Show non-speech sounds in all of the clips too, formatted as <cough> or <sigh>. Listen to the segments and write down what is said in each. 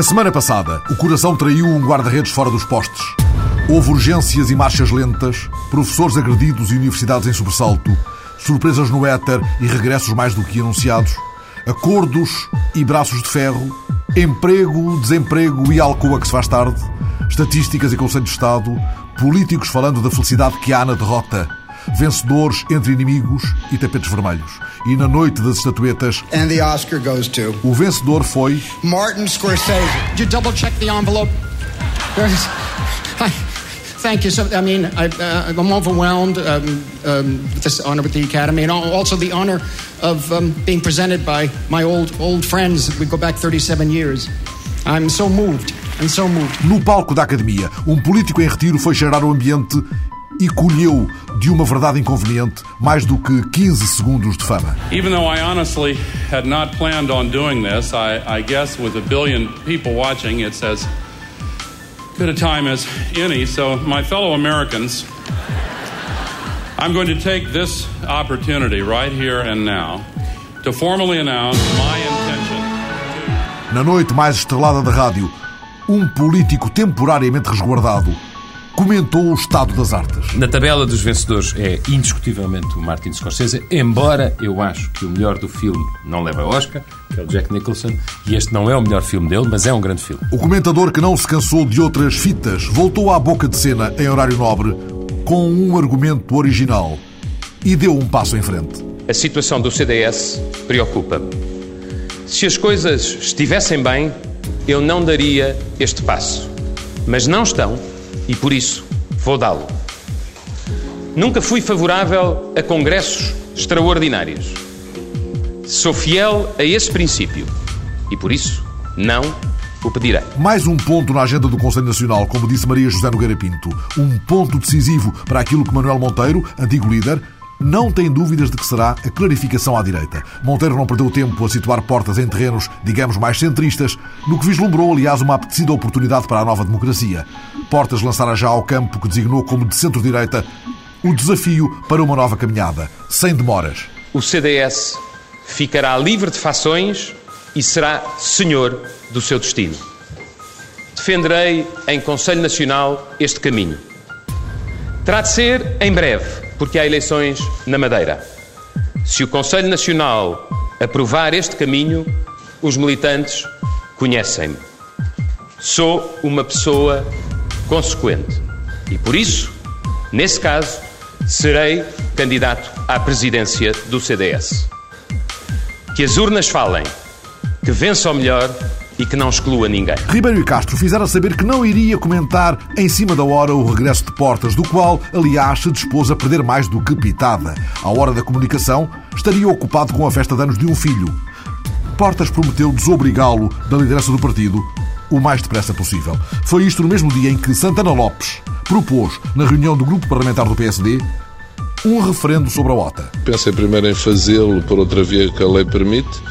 A semana passada, o coração traiu um guarda-redes fora dos postes. Houve urgências e marchas lentas, professores agredidos e universidades em sobressalto, surpresas no éter e regressos mais do que anunciados, acordos e braços de ferro, emprego, desemprego e alcoa que se faz tarde, estatísticas e Conselho de Estado, políticos falando da felicidade que há na derrota, vencedores entre inimigos e tapetes vermelhos. E na noite das estatuetas, And the Oscar goes to o vencedor foi Martin Scorsese. Did you double check the envelope? There's, I, thank you. So, I mean, I, uh, I'm overwhelmed um, um, with this honor with the Academy, and al- also the honor of um, being presented by my old old friends. We go back 37 years. I'm so moved. I'm so moved. No palco da Academia, um político em retiro foi cheirar o ambiente e colheu de uma verdade inconveniente mais do que 15 segundos de fama. Even though I honestly had not planned on doing this, I, I guess with a billion people watching, it's as good a time as any. So, my fellow Americans, I'm going to take this opportunity right here and now to formally announce my intention. Na noite mais estrelada da rádio, um político temporariamente resguardado comentou o estado das artes. Na tabela dos vencedores é indiscutivelmente o Martin Scorsese, embora eu acho que o melhor do filme não leva Oscar, que é o Jack Nicholson, e este não é o melhor filme dele, mas é um grande filme. O comentador que não se cansou de outras fitas voltou à boca de cena em horário nobre com um argumento original e deu um passo em frente. A situação do CDS preocupa-me. Se as coisas estivessem bem, eu não daria este passo. Mas não estão e por isso vou dá-lo. Nunca fui favorável a congressos extraordinários. Sou fiel a esse princípio e por isso não o pedirei. Mais um ponto na agenda do Conselho Nacional, como disse Maria José Nogueira Pinto. Um ponto decisivo para aquilo que Manuel Monteiro, antigo líder, não tem dúvidas de que será a clarificação à direita. Monteiro não perdeu tempo a situar portas em terrenos, digamos, mais centristas, no que vislumbrou, aliás, uma apetecida oportunidade para a nova democracia. Portas lançara já ao campo que designou como de centro-direita o desafio para uma nova caminhada, sem demoras. O CDS ficará livre de fações e será senhor do seu destino. Defenderei em Conselho Nacional este caminho. Terá de ser em breve, porque há eleições na Madeira. Se o Conselho Nacional aprovar este caminho, os militantes conhecem-me. Sou uma pessoa consequente e, por isso, nesse caso, serei candidato à presidência do CDS. Que as urnas falem, que vença o melhor e que não exclua ninguém. Ribeiro e Castro fizeram saber que não iria comentar em cima da hora o regresso de Portas, do qual, aliás, se dispôs a perder mais do que pitada. À hora da comunicação, estaria ocupado com a festa de anos de um filho. Portas prometeu desobrigá-lo da liderança do partido o mais depressa possível. Foi isto no mesmo dia em que Santana Lopes propôs, na reunião do grupo parlamentar do PSD, um referendo sobre a OTA. Pensei primeiro em fazê-lo por outra via que a lei permite,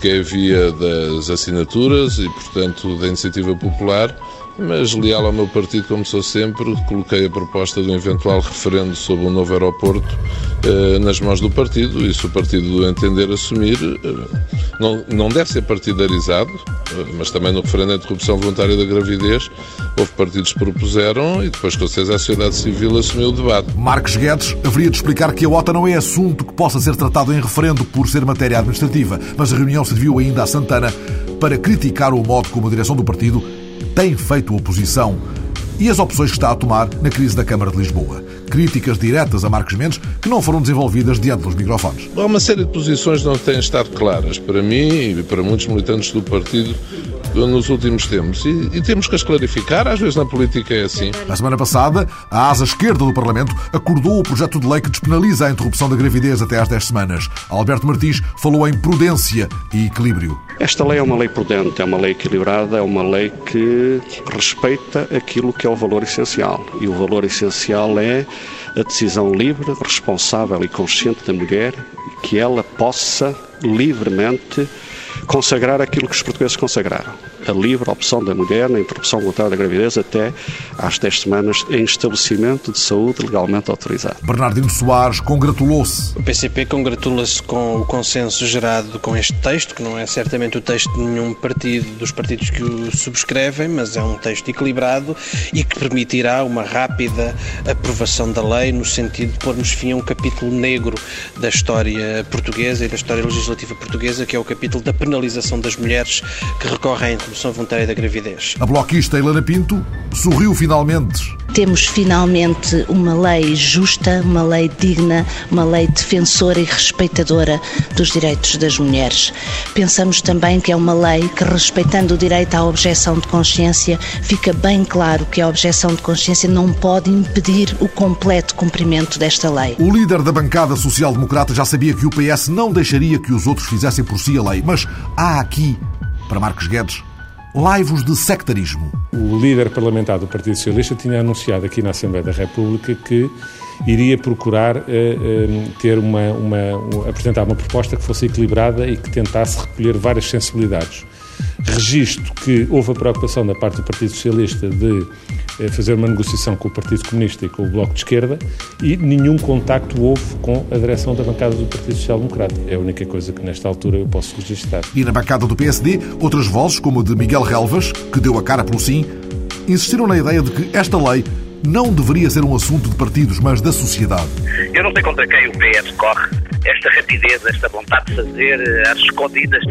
que é via das assinaturas e, portanto, da iniciativa popular, mas leal ao meu partido, como sou sempre, coloquei a proposta de um eventual referendo sobre um novo aeroporto eh, nas mãos do partido e se o partido entender assumir, eh, não, não deve ser partidarizado, eh, mas também no referendo à interrupção voluntária da gravidez, houve partidos que propuseram e depois, com certeza, a sociedade civil assumiu o debate. Marcos Guedes haveria de explicar que a OTA não é assunto que possa ser tratado em referendo por ser matéria administrativa, mas a reunião serviu ainda a Santana para criticar o modo como a direção do partido tem feito oposição e as opções que está a tomar na crise da Câmara de Lisboa. Críticas diretas a Marcos Mendes que não foram desenvolvidas diante dos microfones. Há uma série de posições que não têm estado claras. Para mim e para muitos militantes do partido, nos últimos tempos e, e temos que as clarificar. Às vezes na política é assim. Na semana passada, a asa esquerda do Parlamento acordou o projeto de lei que despenaliza a interrupção da gravidez até às 10 semanas. Alberto Martins falou em prudência e equilíbrio. Esta lei é uma lei prudente, é uma lei equilibrada, é uma lei que respeita aquilo que é o valor essencial. E o valor essencial é a decisão livre, responsável e consciente da mulher, que ela possa livremente consagrar aquilo que os portugueses consagraram a livre opção da mulher na interrupção voluntária da gravidez até às 10 semanas em estabelecimento de saúde legalmente autorizado. Bernardino Soares congratulou-se. O PCP congratula-se com o consenso gerado com este texto, que não é certamente o texto de nenhum partido dos partidos que o subscrevem, mas é um texto equilibrado e que permitirá uma rápida aprovação da lei no sentido de pormos fim a um capítulo negro da história portuguesa e da história legislativa portuguesa, que é o capítulo da penalização das mulheres que recorrem interrupção voluntária da gravidez. A bloquista Helena Pinto sorriu finalmente. Temos finalmente uma lei justa, uma lei digna, uma lei defensora e respeitadora dos direitos das mulheres. Pensamos também que é uma lei que, respeitando o direito à objeção de consciência, fica bem claro que a objeção de consciência não pode impedir o completo cumprimento desta lei. O líder da bancada social-democrata já sabia que o PS não deixaria que os outros fizessem por si a lei, mas há aqui, para Marcos Guedes, laivos de sectarismo. O líder parlamentar do Partido Socialista tinha anunciado aqui na Assembleia da República que iria procurar uh, uh, ter uma, uma, apresentar uma proposta que fosse equilibrada e que tentasse recolher várias sensibilidades. Registro que houve a preocupação da parte do Partido Socialista de eh, fazer uma negociação com o Partido Comunista e com o Bloco de Esquerda e nenhum contacto houve com a direção da bancada do Partido Social Democrata. É a única coisa que nesta altura eu posso registrar. E na bancada do PSD, outras vozes, como a de Miguel Relvas, que deu a cara pelo sim, insistiram na ideia de que esta lei não deveria ser um assunto de partidos, mas da sociedade. Eu não sei contra quem o PS corre esta rapidez, esta vontade de fazer eh, às escondidas uh,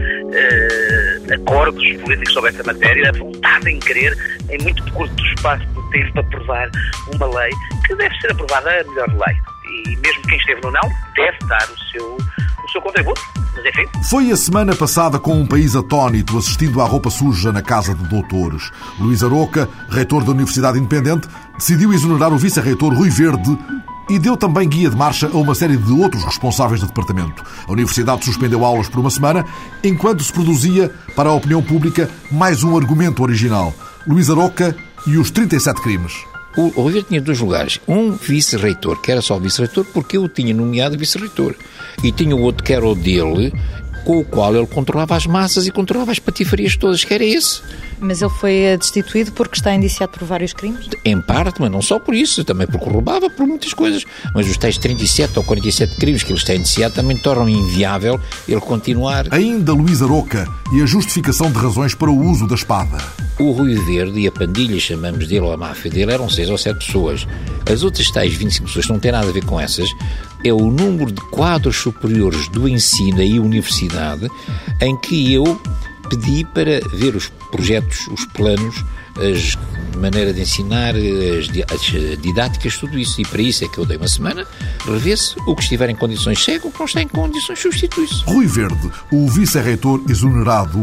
acordos políticos sobre essa matéria, a vontade em querer, em muito curto espaço de tempo, aprovar uma lei que deve ser aprovada a melhor lei. E mesmo quem esteve no não deve dar o seu, o seu contributo. Mas enfim. Foi a semana passada com um país atónito assistindo à roupa suja na Casa de Doutores. Luís Aroca, reitor da Universidade Independente, decidiu exonerar o vice-reitor Rui Verde e deu também guia de marcha a uma série de outros responsáveis do departamento. A Universidade suspendeu aulas por uma semana, enquanto se produzia, para a opinião pública, mais um argumento original. Luís Aroca e os 37 crimes. O Oliveira tinha dois lugares. Um vice-reitor, que era só vice-reitor, porque eu o tinha nomeado vice-reitor. E tinha o outro que era o dele, com o qual ele controlava as massas e controlava as patifarias todas, que era esse. Mas ele foi eh, destituído porque está indiciado por vários crimes? Em parte, mas não só por isso, também porque roubava por muitas coisas. Mas os tais 37 ou 47 crimes que ele está indiciado também tornam inviável ele continuar. Ainda Luís Aroca e a justificação de razões para o uso da espada. O Rui Verde e a pandilha, chamamos dele, ou a máfia dele, eram seis ou sete pessoas. As outras tais 25 pessoas não têm nada a ver com essas. É o número de quadros superiores do ensino e universidade em que eu pedi para ver os projetos, os planos, as maneira de ensinar, as, as, didáticas, tudo isso. E para isso é que eu dei uma semana, revê-se, o que estiver em condições segue, o que não está em condições substitui-se. Rui Verde, o vice-reitor exonerado,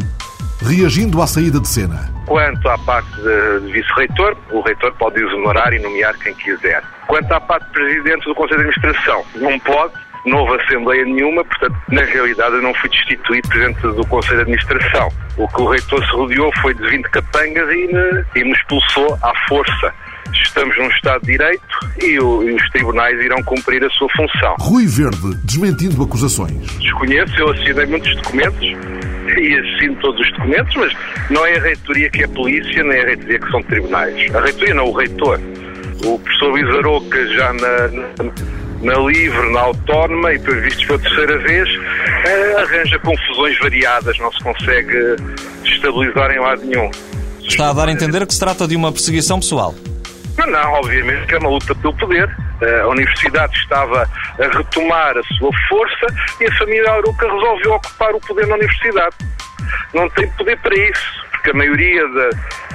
reagindo à saída de cena. Quanto à parte de vice-reitor, o reitor pode exonerar e nomear quem quiser. Quanto à parte de presidente do Conselho de Administração, não pode, não houve Assembleia nenhuma, portanto, na realidade, eu não fui destituído Presidente do Conselho de Administração. O que o reitor se rodeou foi de 20 capangas e me, e me expulsou à força. Estamos num Estado de Direito e, o, e, os tribunais irão cumprir a sua função. Rui Verde, desmentindo acusações. Desconheço, eu assinei muitos documentos e assino todos os documentos, mas não é a reitoria que é polícia, nem a reitoria que são tribunais. A reitoria não, o reitor. O professor Luís Aroca já na, na na livre, na autónoma e, pelos vistos pela terceira vez, eh, arranja confusões variadas, não se consegue estabilizar em lado nenhum. Está a dar a entender que se trata de uma perseguição pessoal? Não, não, obviamente que é uma luta pelo poder. Eh, a universidade estava a retomar a sua força e a família Aruca resolveu ocupar o poder na universidade. Não tem poder para isso. que a maioria da,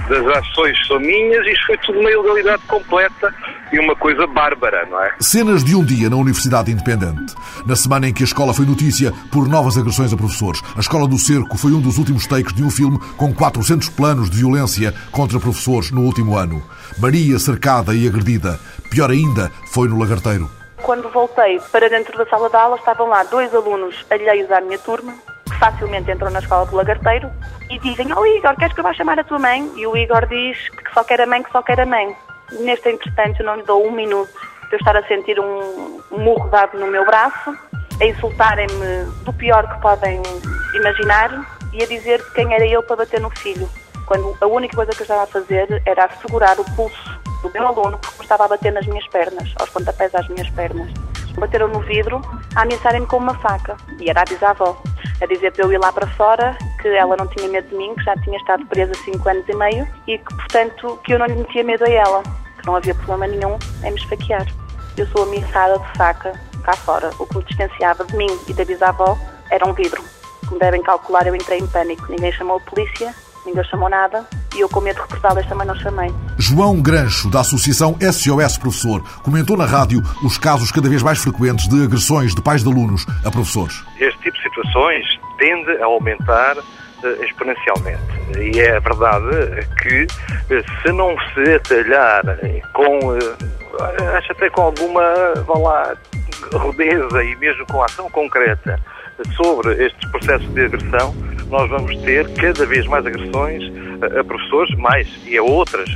das ações são minhas, isto foi tudo uma ilegalidade completa e uma coisa bárbara, não é? Cenas de um dia na Universidade Independente. Na semana em que a escola foi notícia por novas agressões a professores. A Escola do Cerco foi um dos últimos takes de um filme com 400 planos de violência contra professores no último ano. Maria cercada e agredida. Pior ainda, foi no Lagarteiro. Quando voltei para dentro da sala de aula, estavam lá dois alunos alheios à minha turma, facilmente entram na escola do Lagarteiro, e dizem, oh Igor, queres que eu vá chamar a tua mãe? E o Igor diz que só quer a mãe, que só quer a mãe. Neste entretanto, eu não lhe dou um minuto de eu estar a sentir um, murro dado no meu braço, a insultarem-me do pior que podem imaginar e a dizer quem era eu para bater no filho. Quando a única coisa que eu estava a fazer era assegurar o pulso do meu aluno porque estava a bater nas minhas pernas, aos pontapés às minhas pernas. Bateram no vidro a ameaçarem-me com uma faca. E era a bisavó. A dizer para eu ir lá para fora, que ela não tinha medo de mim, que já tinha estado presa 5 anos e meio e que, portanto, que eu não lhe metia medo a ela, que não havia problema nenhum em me esfaquear. Eu sou ameaçada de faca cá fora. O que me distanciava de mim e da bisavó era um vidro. Como devem calcular, eu entrei em pânico. Ninguém chamou a polícia, ninguém chamou nada e eu, com medo de represá-las, também não chamei. João Grancho, da Associação SOS Professor, comentou na rádio os casos cada vez mais frequentes de agressões de pais de alunos a professores. Este tipo de situações tende a aumentar uh, exponencialmente. E é verdade que uh, se não se atalhar com, uh, acho até com alguma, vá lá, rudeza e mesmo com ação concreta sobre estes processos de agressão, nós vamos ter cada vez mais agressões a professores, mais e a outras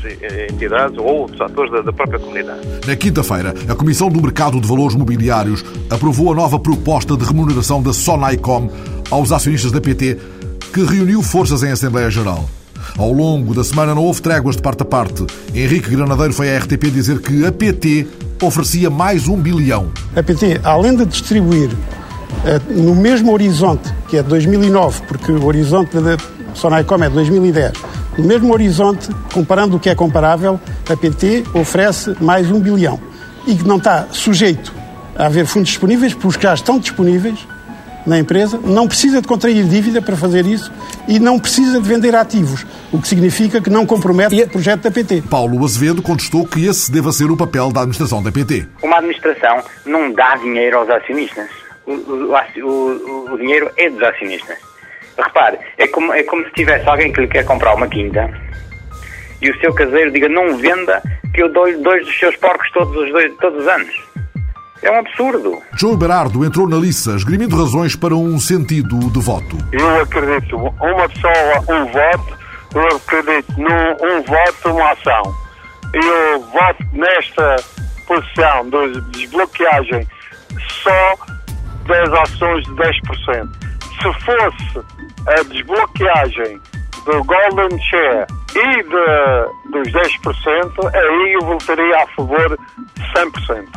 entidades ou outros atores da, da própria comunidade. Na quinta-feira, a Comissão do Mercado de Valores Mobiliários aprovou a nova proposta de remuneração da Sonaicom aos acionistas da PT, que reuniu forças em Assembleia Geral. Ao longo da semana não houve tréguas de parte a parte. Henrique Granadeiro foi à RTP dizer que a PT oferecia mais um bilhão. A PT, além de distribuir eh, no mesmo horizonte, que é 2009, porque o horizonte da Sonaicom é 2010, no mesmo horizonte, comparando o que é comparável, a PT oferece mais um bilhão e que não está sujeito a haver fundos disponíveis, porque os que já estão disponíveis na empresa, não precisa de contrair dívida para fazer isso e não precisa de vender ativos, o que significa que não compromete o projeto da PT. Paulo Azevedo contestou que esse deva ser o papel da administração da PT. Uma administração não dá dinheiro aos acionistas. O, o, o, o dinheiro é dos acionistas. Repare, é como, é como se tivesse alguém que lhe quer comprar uma quinta e o seu caseiro diga não venda que eu dou-lhe dois dos seus porcos todos os, dois, todos os anos. É um absurdo. João Berardo entrou na liça, esgrimindo razões para um sentido de voto. Eu acredito, uma pessoa, um voto, eu acredito num um voto, uma ação. Eu voto nesta posição de desbloqueagem só das ações de 10%. Se fosse a desbloqueagem do Golden Share e de, dos 10%, aí eu votaria a favor de 100%.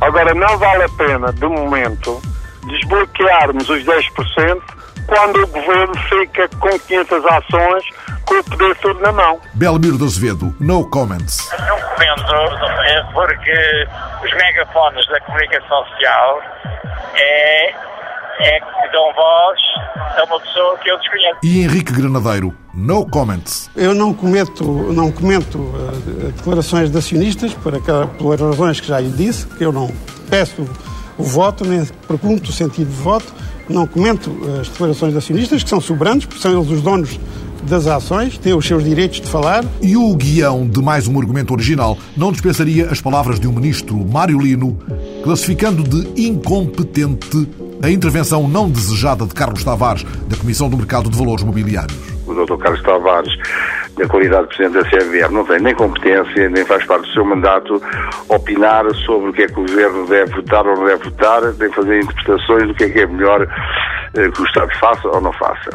Agora, não vale a pena, de momento, desbloquearmos os 10% quando o governo fica com 500 ações com o poder todo na mão. Belmiro de Azevedo, no comments. Não comento é porque os megafones da comunicação social é, é que dão voz a uma pessoa que eu desconheço. E Henrique Granadeiro, no comments. Eu não comento, não comento uh, declarações de acionistas por aquela, pelas razões que já lhe disse, que eu não peço o voto, nem pergunto o sentido de voto, não comento as declarações de acionistas, que são soberanos, porque são eles os donos das ações, têm os seus direitos de falar. E o guião de mais um argumento original não dispensaria as palavras de um ministro, Mário Lino, classificando de incompetente a intervenção não desejada de Carlos Tavares, da Comissão do Mercado de Valores Mobiliários. O Dr. Carlos Tavares, na qualidade de Presidente da CMVR, não tem nem competência, nem faz parte do seu mandato opinar sobre o que é que o Governo deve votar ou não deve votar, nem fazer interpretações do que é que é melhor eh, que o Estado faça ou não faça.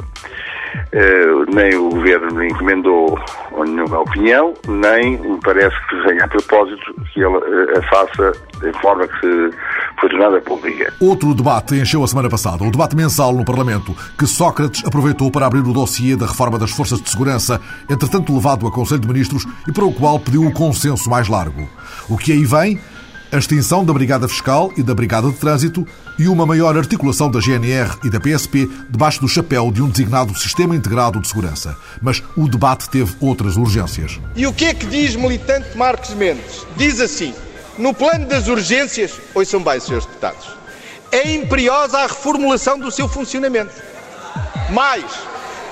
Uh, nem o Governo me encomendou nenhuma opinião, nem me parece que venha a propósito que ele uh, a faça de forma que se foi tornada pública. Outro debate encheu a semana passada, o debate mensal no Parlamento, que Sócrates aproveitou para abrir o dossiê da reforma das forças de segurança, entretanto levado a Conselho de Ministros e para o qual pediu o consenso mais largo. O que aí vem? A extinção da Brigada Fiscal e da Brigada de Trânsito e uma maior articulação da GNR e da PSP debaixo do chapéu de um designado Sistema Integrado de Segurança. Mas o debate teve outras urgências. E o que é que diz militante Marcos Mendes? Diz assim: no plano das urgências, ouçam bem, senhores deputados, é imperiosa a reformulação do seu funcionamento. Mais,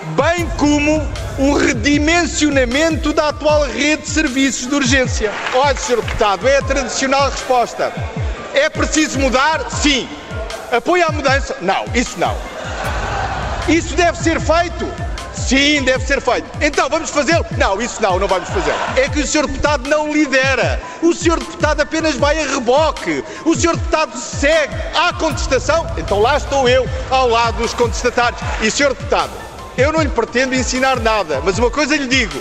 bem como um redimensionamento da atual rede de serviços de urgência. Olha, Sr. Deputado, é a tradicional resposta. É preciso mudar? Sim. Apoio à mudança? Não, isso não. Isso deve ser feito? Sim, deve ser feito. Então, vamos fazê-lo? Não, isso não, não vamos fazer. É que o Sr. Deputado não lidera. O Sr. Deputado apenas vai a reboque. O Sr. Deputado segue. Há contestação? Então lá estou eu, ao lado dos contestatários. E, Sr. Deputado, eu não lhe pretendo ensinar nada, mas uma coisa lhe digo: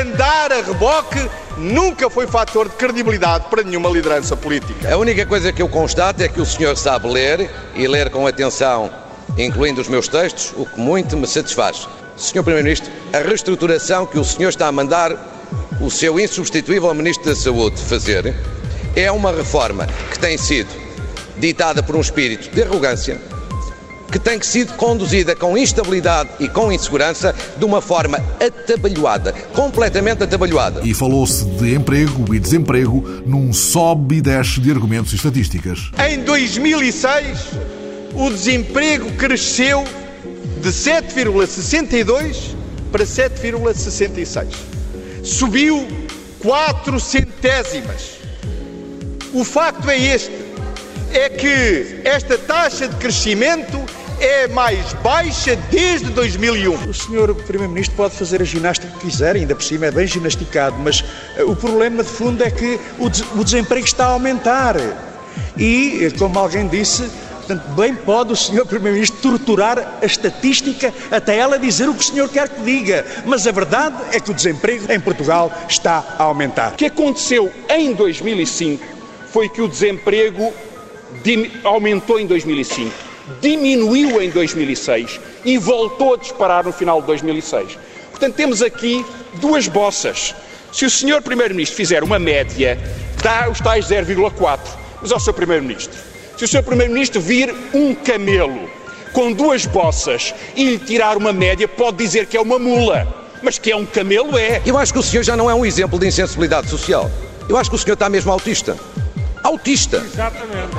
andar a reboque nunca foi fator de credibilidade para nenhuma liderança política. A única coisa que eu constato é que o senhor sabe ler e ler com atenção, incluindo os meus textos, o que muito me satisfaz. Senhor Primeiro-Ministro, a reestruturação que o senhor está a mandar o seu insubstituível Ministro da Saúde fazer é uma reforma que tem sido ditada por um espírito de arrogância, que tem sido conduzida com instabilidade e com insegurança de uma forma atabalhoada, completamente atabalhoada. E falou-se de emprego e desemprego num sobe e desce de argumentos e estatísticas. Em 2006, o desemprego cresceu de 7,62 para 7,66. Subiu 4 centésimas. O facto é este: é que esta taxa de crescimento é mais baixa desde 2001. O senhor Primeiro-Ministro pode fazer a ginástica que quiser, ainda por cima é bem ginasticado, mas uh, o problema de fundo é que o, des o desemprego está a aumentar. E, como alguém disse, Portanto, bem pode o Sr. Primeiro-Ministro torturar a estatística até ela dizer o que o senhor quer que diga. Mas a verdade é que o desemprego em Portugal está a aumentar. O que aconteceu em 2005 foi que o desemprego aumentou em 2005, diminuiu em 2006 e voltou a disparar no final de 2006. Portanto, temos aqui duas bossas. Se o Sr. Primeiro-Ministro fizer uma média, dá os tais 0,4. Mas ao Sr. Primeiro-Ministro, se o Sr. Primeiro-Ministro vir um camelo com duas bossas e lhe tirar uma média, pode dizer que é uma mula. Mas que é um camelo é. Eu acho que o senhor já não é um exemplo de insensibilidade social. Eu acho que o senhor está mesmo autista. Autista. Exatamente.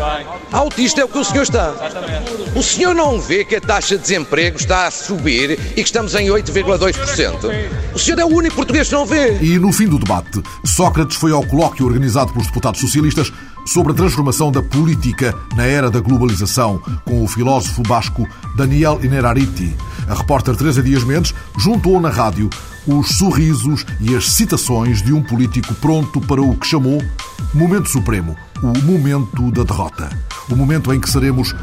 Autista é o que o senhor está. Exatamente. O senhor não vê que a taxa de desemprego está a subir e que estamos em 8,2%? O senhor é o único português que não vê. E no fim do debate, Sócrates foi ao colóquio organizado pelos deputados socialistas sobre a transformação da política na era da globalização, com o filósofo basco Daniel Inerariti. A repórter Teresa Dias Mendes juntou na rádio os sorrisos e as citações de um político pronto para o que chamou momento supremo, o momento da derrota. O momento em que seremos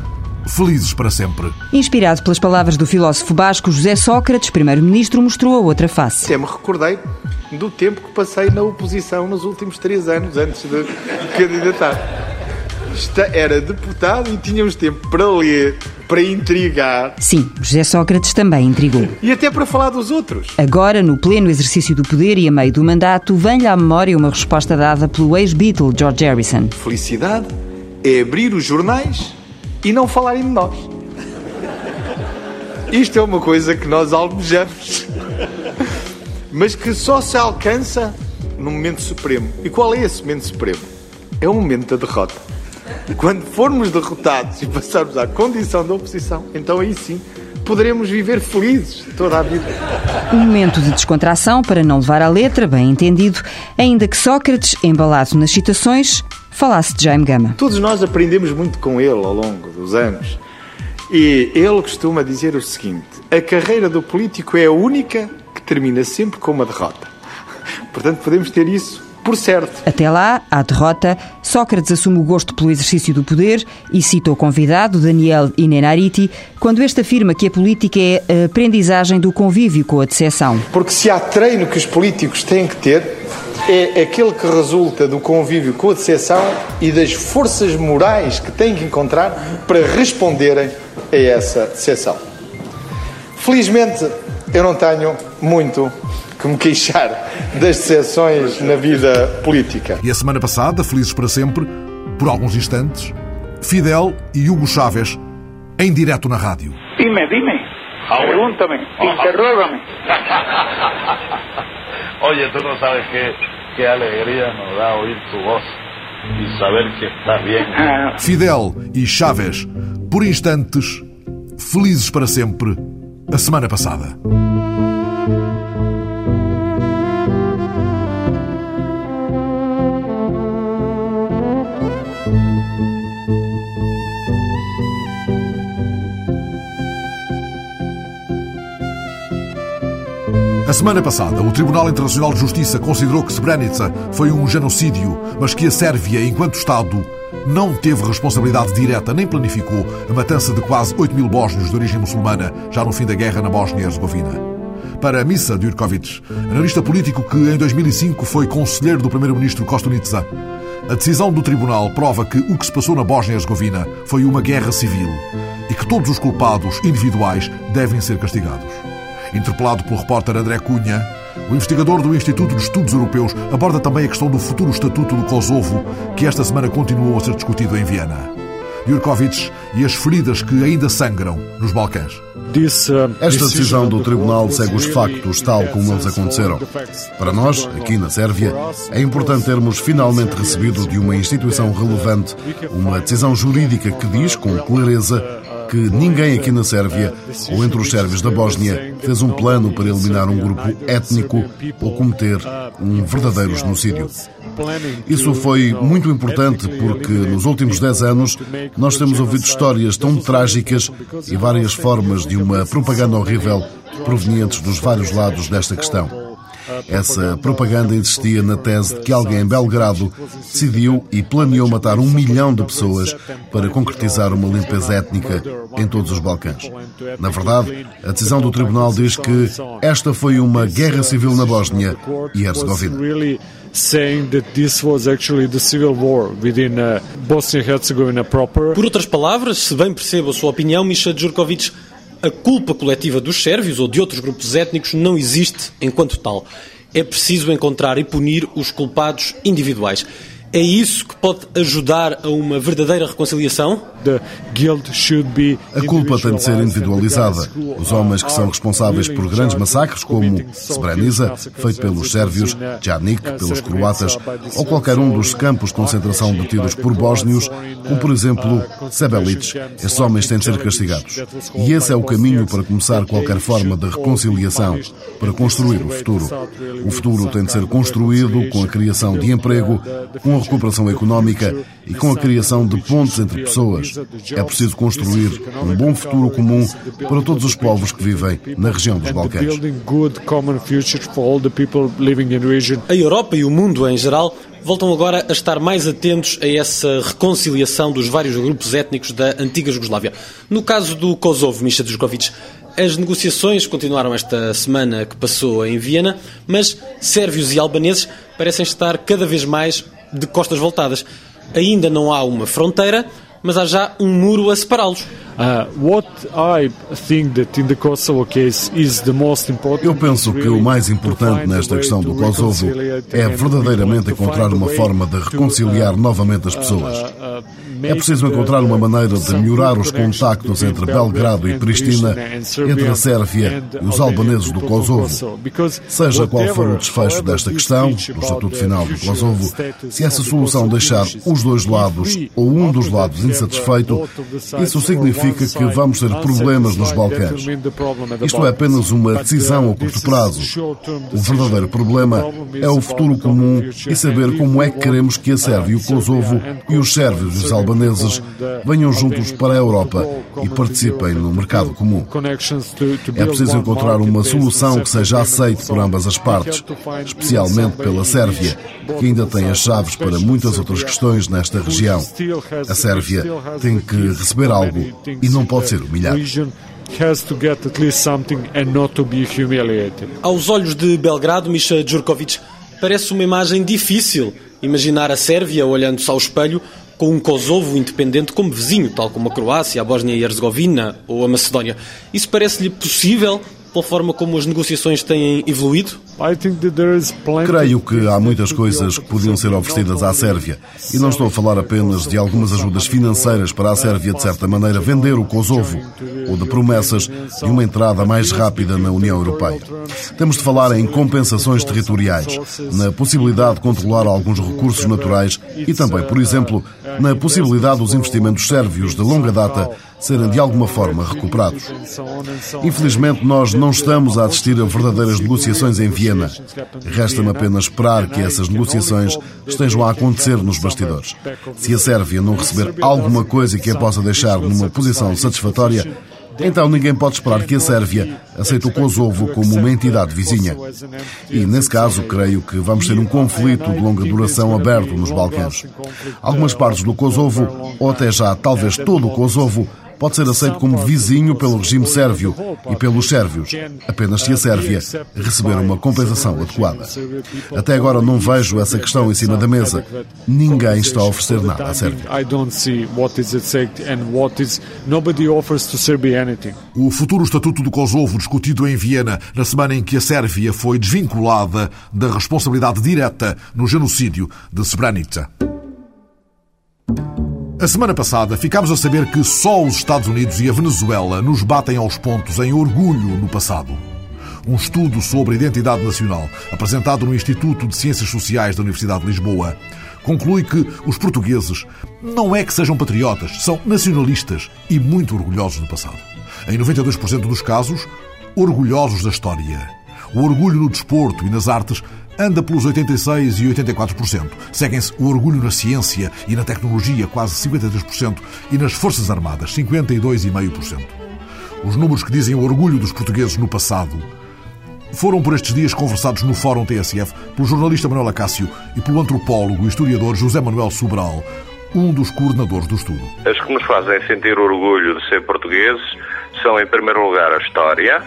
felizes para sempre. Inspirado pelas palavras do filósofo basco José Sócrates, primeiro-ministro mostrou a outra face. Até me recordei do tempo que passei na oposição nos últimos três anos antes de candidatar. Era deputado e tínhamos tempo para ler, para intrigar. Sim, José Sócrates também intrigou. E até para falar dos outros. Agora, no pleno exercício do poder e a meio do mandato, vem-lhe à memória uma resposta dada pelo ex-Beatle George Harrison. Felicidade é abrir os jornais e não falarem de nós. Isto é uma coisa que nós almejamos, mas que só se alcança no momento supremo. E qual é esse momento supremo? É o momento da derrota. Quando formos derrotados e passarmos à condição de oposição, então aí sim poderemos viver felizes toda a vida. Um momento de descontração para não levar à letra, bem entendido, ainda que Sócrates, embalado nas citações, falasse de Jaime Gama. Todos nós aprendemos muito com ele ao longo dos anos. E ele costuma dizer o seguinte: a carreira do político é a única que termina sempre com uma derrota. <laughs> Portanto, podemos ter isso por certo. Até lá, à derrota, Sócrates assume o gosto pelo exercício do poder e cita o convidado, Daniel Inenariti, quando este afirma que a política é a aprendizagem do convívio com a decepção. Porque se há treino que os políticos têm que ter, é aquele que resulta do convívio com a decepção e das forças morais que têm que encontrar para responderem a essa decepção. Felizmente, eu não tenho muito que me queixar das decepções na vida política. E a semana passada, Felizes para Sempre, por alguns instantes, Fidel e Hugo Chávez em direto na rádio. Dime, dime. Pregúntame, interrógame. <laughs> Oye, tú no sabes qué, qué alegría nos da oír tu voz y saber que estás bien. Fidel e Chávez, por instantes, felizes para sempre, a semana passada. A semana passada, o Tribunal Internacional de Justiça considerou que Srebrenica foi um genocídio, mas que a Sérvia, enquanto Estado, não teve responsabilidade direta nem planificou a matança de quase 8 mil bósnios de origem muçulmana já no fim da guerra na Bósnia-Herzegovina. Para Misa Djurkovic, analista político que em 2005 foi conselheiro do primeiro-ministro Kostunica, a decisão do tribunal prova que o que se passou na Bósnia-Herzegovina foi uma guerra civil e que todos os culpados individuais devem ser castigados. Interpelado pelo repórter André Cunha, o investigador do Instituto de Estudos Europeus aborda também a questão do futuro estatuto do Kosovo, que esta semana continuou a ser discutido em Viena. Jurkovic e as feridas que ainda sangram nos Balcãs. Esta decisão do Tribunal segue os factos tal como eles aconteceram. Para nós, aqui na Sérvia, é importante termos finalmente recebido de uma instituição relevante uma decisão jurídica que diz com clareza que ninguém aqui na Sérvia ou entre os sérvios da Bósnia fez um plano para eliminar um grupo étnico ou cometer um verdadeiro genocídio. Isso foi muito importante porque nos últimos 10 anos nós temos ouvido histórias tão trágicas e várias formas de uma propaganda horrível provenientes dos vários lados desta questão. Essa propaganda insistia na tese de que alguém em Belgrado decidiu e planeou matar um milhão de pessoas para concretizar uma limpeza étnica em todos os Balcãs. Na verdade, a decisão do tribunal diz que esta foi uma guerra civil na Bósnia e Herzegovina. saying that this was actually the civil war within uh. Por outras palavras, se bem percebo a sua opinião, Misha Djurkovic, a culpa coletiva dos sérvios ou de outros grupos étnicos não existe enquanto tal. É preciso encontrar e punir os culpados individuais. É isso que pode ajudar a uma verdadeira reconciliação? A culpa tem de ser individualizada. Os homens que são responsáveis por grandes massacres, como Srebrenica, feito pelos sérvios, Janik, pelos croatas, ou qualquer um dos campos de concentração detidos por bósnios, como por exemplo Sebelic, estes homens têm de ser castigados. E esse é o caminho para começar qualquer forma de reconciliação, para construir o futuro. O futuro tem de ser construído com a criação de emprego, com a recuperação económica e com a criação de pontes entre pessoas. É preciso construir um bom futuro comum para todos os povos que vivem na região dos Balcãs. A Europa e o mundo em geral voltam agora a estar mais atentos a essa reconciliação dos vários grupos étnicos da antiga Jugoslávia. No caso do Kosovo, Misha Djurkovic, as negociações continuaram esta semana que passou em Viena, mas sérvios e albaneses parecem estar cada vez mais de costas voltadas. Ainda não há uma fronteira, mas há já um muro a separá-los. Eu penso que o mais importante nesta questão do Kosovo é verdadeiramente encontrar uma forma de reconciliar novamente as pessoas. É preciso encontrar uma maneira de melhorar os contactos entre Belgrado e Pristina, entre a Sérvia e os albaneses do Kosovo. Seja qual for o desfecho desta questão, no estatuto final do Kosovo, se essa solução deixar os dois lados ou um dos lados insatisfeito, isso significa que vamos ter problemas nos Balcãs. Isto é apenas uma decisão a curto prazo. O verdadeiro problema é o futuro comum e saber como é que queremos que a Sérvia e o Kosovo e os sérvios e os albaneses venham juntos para a Europa e participem no mercado comum. É preciso encontrar uma solução que seja aceite por ambas as partes, especialmente pela Sérvia, que ainda tem as chaves para muitas outras questões nesta região. A Sérvia tem que receber algo e não pode ser humilhada. Aos olhos de Belgrado, Misha Djurkovic, parece uma imagem difícil imaginar a Sérvia olhando-se ao espelho com um Kosovo independente como vizinho, tal como a Croácia, a Bósnia e Herzegovina ou a Macedónia. Isso parece-lhe possível pela forma como as negociações têm evoluído? Creio que há muitas coisas que podiam ser oferecidas à Sérvia. E não estou a falar apenas de algumas ajudas financeiras para a Sérvia, de certa maneira, vender o Kosovo, ou de promessas de uma entrada mais rápida na União Europeia. Temos de falar em compensações territoriais, na possibilidade de controlar alguns recursos naturais e também, por exemplo, na possibilidade dos investimentos sérvios de longa data serem de alguma forma recuperados. Infelizmente, nós não estamos a assistir a verdadeiras negociações em Viena. Resta-me apenas esperar que essas negociações estejam a acontecer nos bastidores. Se a Sérvia não receber alguma coisa que a possa deixar numa posição satisfatória, então ninguém pode esperar que a Sérvia aceite o Kosovo como uma entidade vizinha. E, nesse caso, creio que vamos ter um conflito de longa duração aberto nos Balcãs. Algumas partes do Kosovo, ou até já talvez todo o Kosovo, pode ser aceito como vizinho pelo regime sérvio e pelos sérvios, apenas se a Sérvia receber uma compensação adequada. Até agora não vejo essa questão em cima da mesa. Ninguém está a oferecer nada à Sérvia. O futuro estatuto do Kosovo discutido em Viena na semana em que a Sérvia foi desvinculada da responsabilidade direta no genocídio de Srebrenica. A semana passada ficámos a saber que só os Estados Unidos e a Venezuela nos batem aos pontos em orgulho no passado. Um estudo sobre identidade nacional, apresentado no Instituto de Ciências Sociais da Universidade de Lisboa, conclui que os portugueses não é que sejam patriotas, são nacionalistas e muito orgulhosos do passado. Em 92% dos casos, orgulhosos da história. O orgulho no desporto e nas artes anda pelos 86% e 84%. Seguem-se o orgulho na ciência e na tecnologia, quase 53%, e nas Forças Armadas, 52,5%. Os números que dizem o orgulho dos portugueses no passado foram por estes dias conversados no Fórum TSF pelo jornalista Manuel Acácio e pelo antropólogo e historiador José Manuel Sobral, um dos coordenadores do estudo. As que nos fazem sentir orgulho de ser portugueses são, em primeiro lugar, a história,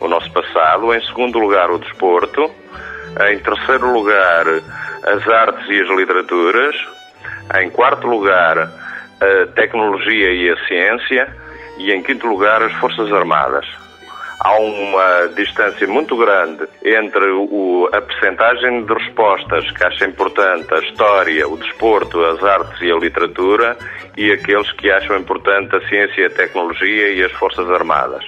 o nosso passado, em segundo lugar, o desporto, em terceiro lugar, as artes e as literaturas. Em quarto lugar, a tecnologia e a ciência. E em quinto lugar, as Forças Armadas. Há uma distância muito grande entre o, a percentagem de respostas que acham importante a história, o desporto, as artes e a literatura e aqueles que acham importante a ciência, a tecnologia e as Forças Armadas.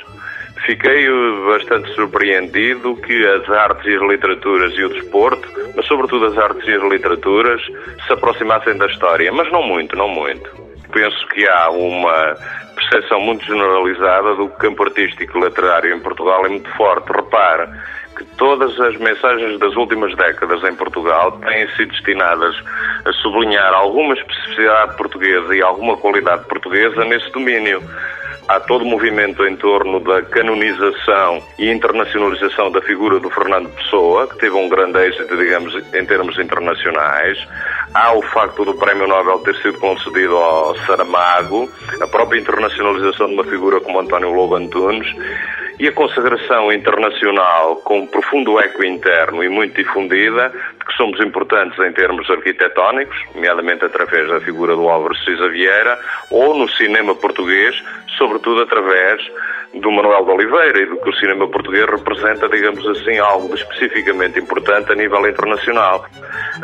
Fiquei bastante surpreendido que as artes e as literaturas e o desporto, mas sobretudo as artes e as literaturas, se aproximassem da história, mas não muito, não muito. Penso que há uma percepção muito generalizada do campo artístico e literário em Portugal é muito forte. Repare que todas as mensagens das últimas décadas em Portugal têm sido destinadas a sublinhar alguma especificidade portuguesa e alguma qualidade portuguesa nesse domínio há todo o movimento em torno da canonização e internacionalização da figura do Fernando Pessoa, que teve um grande êxito, digamos, em termos internacionais. Há o facto do Prémio Nobel ter sido concedido ao Saramago, a própria internacionalização de uma figura como António Lobo Antunes e a consagração internacional com profundo eco interno e muito difundida que somos importantes em termos arquitetónicos, nomeadamente através da figura do Álvaro Cisa Vieira, ou no cinema português, sobretudo através do Manuel de Oliveira e do que o cinema português representa, digamos assim, algo especificamente importante a nível internacional.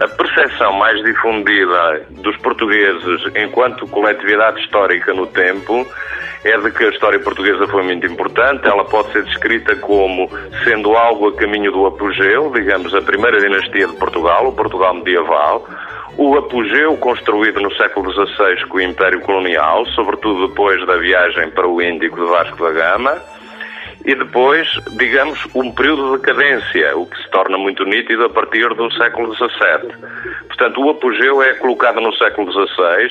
A percepção mais difundida dos portugueses enquanto coletividade histórica no tempo é de que a história portuguesa foi muito importante. Ela pode ser descrita como sendo algo a caminho do apogeu, digamos, a primeira dinastia de Portugal, o Portugal medieval. O apogeu construído no século XVI com o Império Colonial, sobretudo depois da viagem para o Índico de Vasco da Gama e depois, digamos, um período de decadência, o que se torna muito nítido a partir do século XVII. Portanto, o apogeu é colocado no século XVI,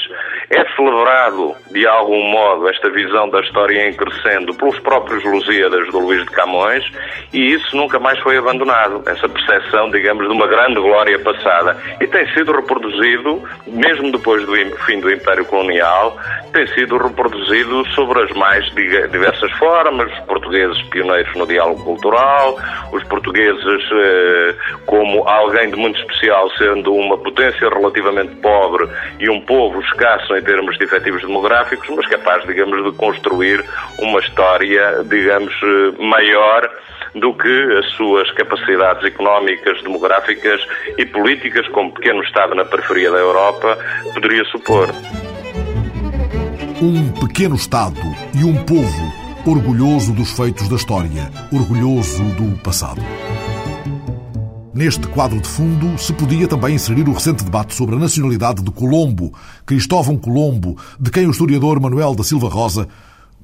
é celebrado de algum modo esta visão da história em crescendo pelos próprios Lusíadas do Luís de Camões e isso nunca mais foi abandonado, essa percepção, digamos, de uma grande glória passada. E tem sido reproduzido, mesmo depois do fim do Império Colonial, tem sido reproduzido sobre as mais diversas formas, os portugueses pioneiros no diálogo cultural, os portugueses eh, como alguém de muito especial, sendo uma potência relativamente pobre e um povo escasso em termos de efetivos demográficos, mas capaz, digamos, de construir uma história, digamos, maior do que as suas capacidades económicas, demográficas e políticas, como pequeno Estado na periferia da Europa, poderia supor. Um pequeno Estado e um povo orgulhoso dos feitos da história, orgulhoso do passado. Neste quadro de fundo se podia também inserir o recente debate sobre a nacionalidade de Colombo, Cristóvão Colombo, de quem o historiador Manuel da Silva Rosa,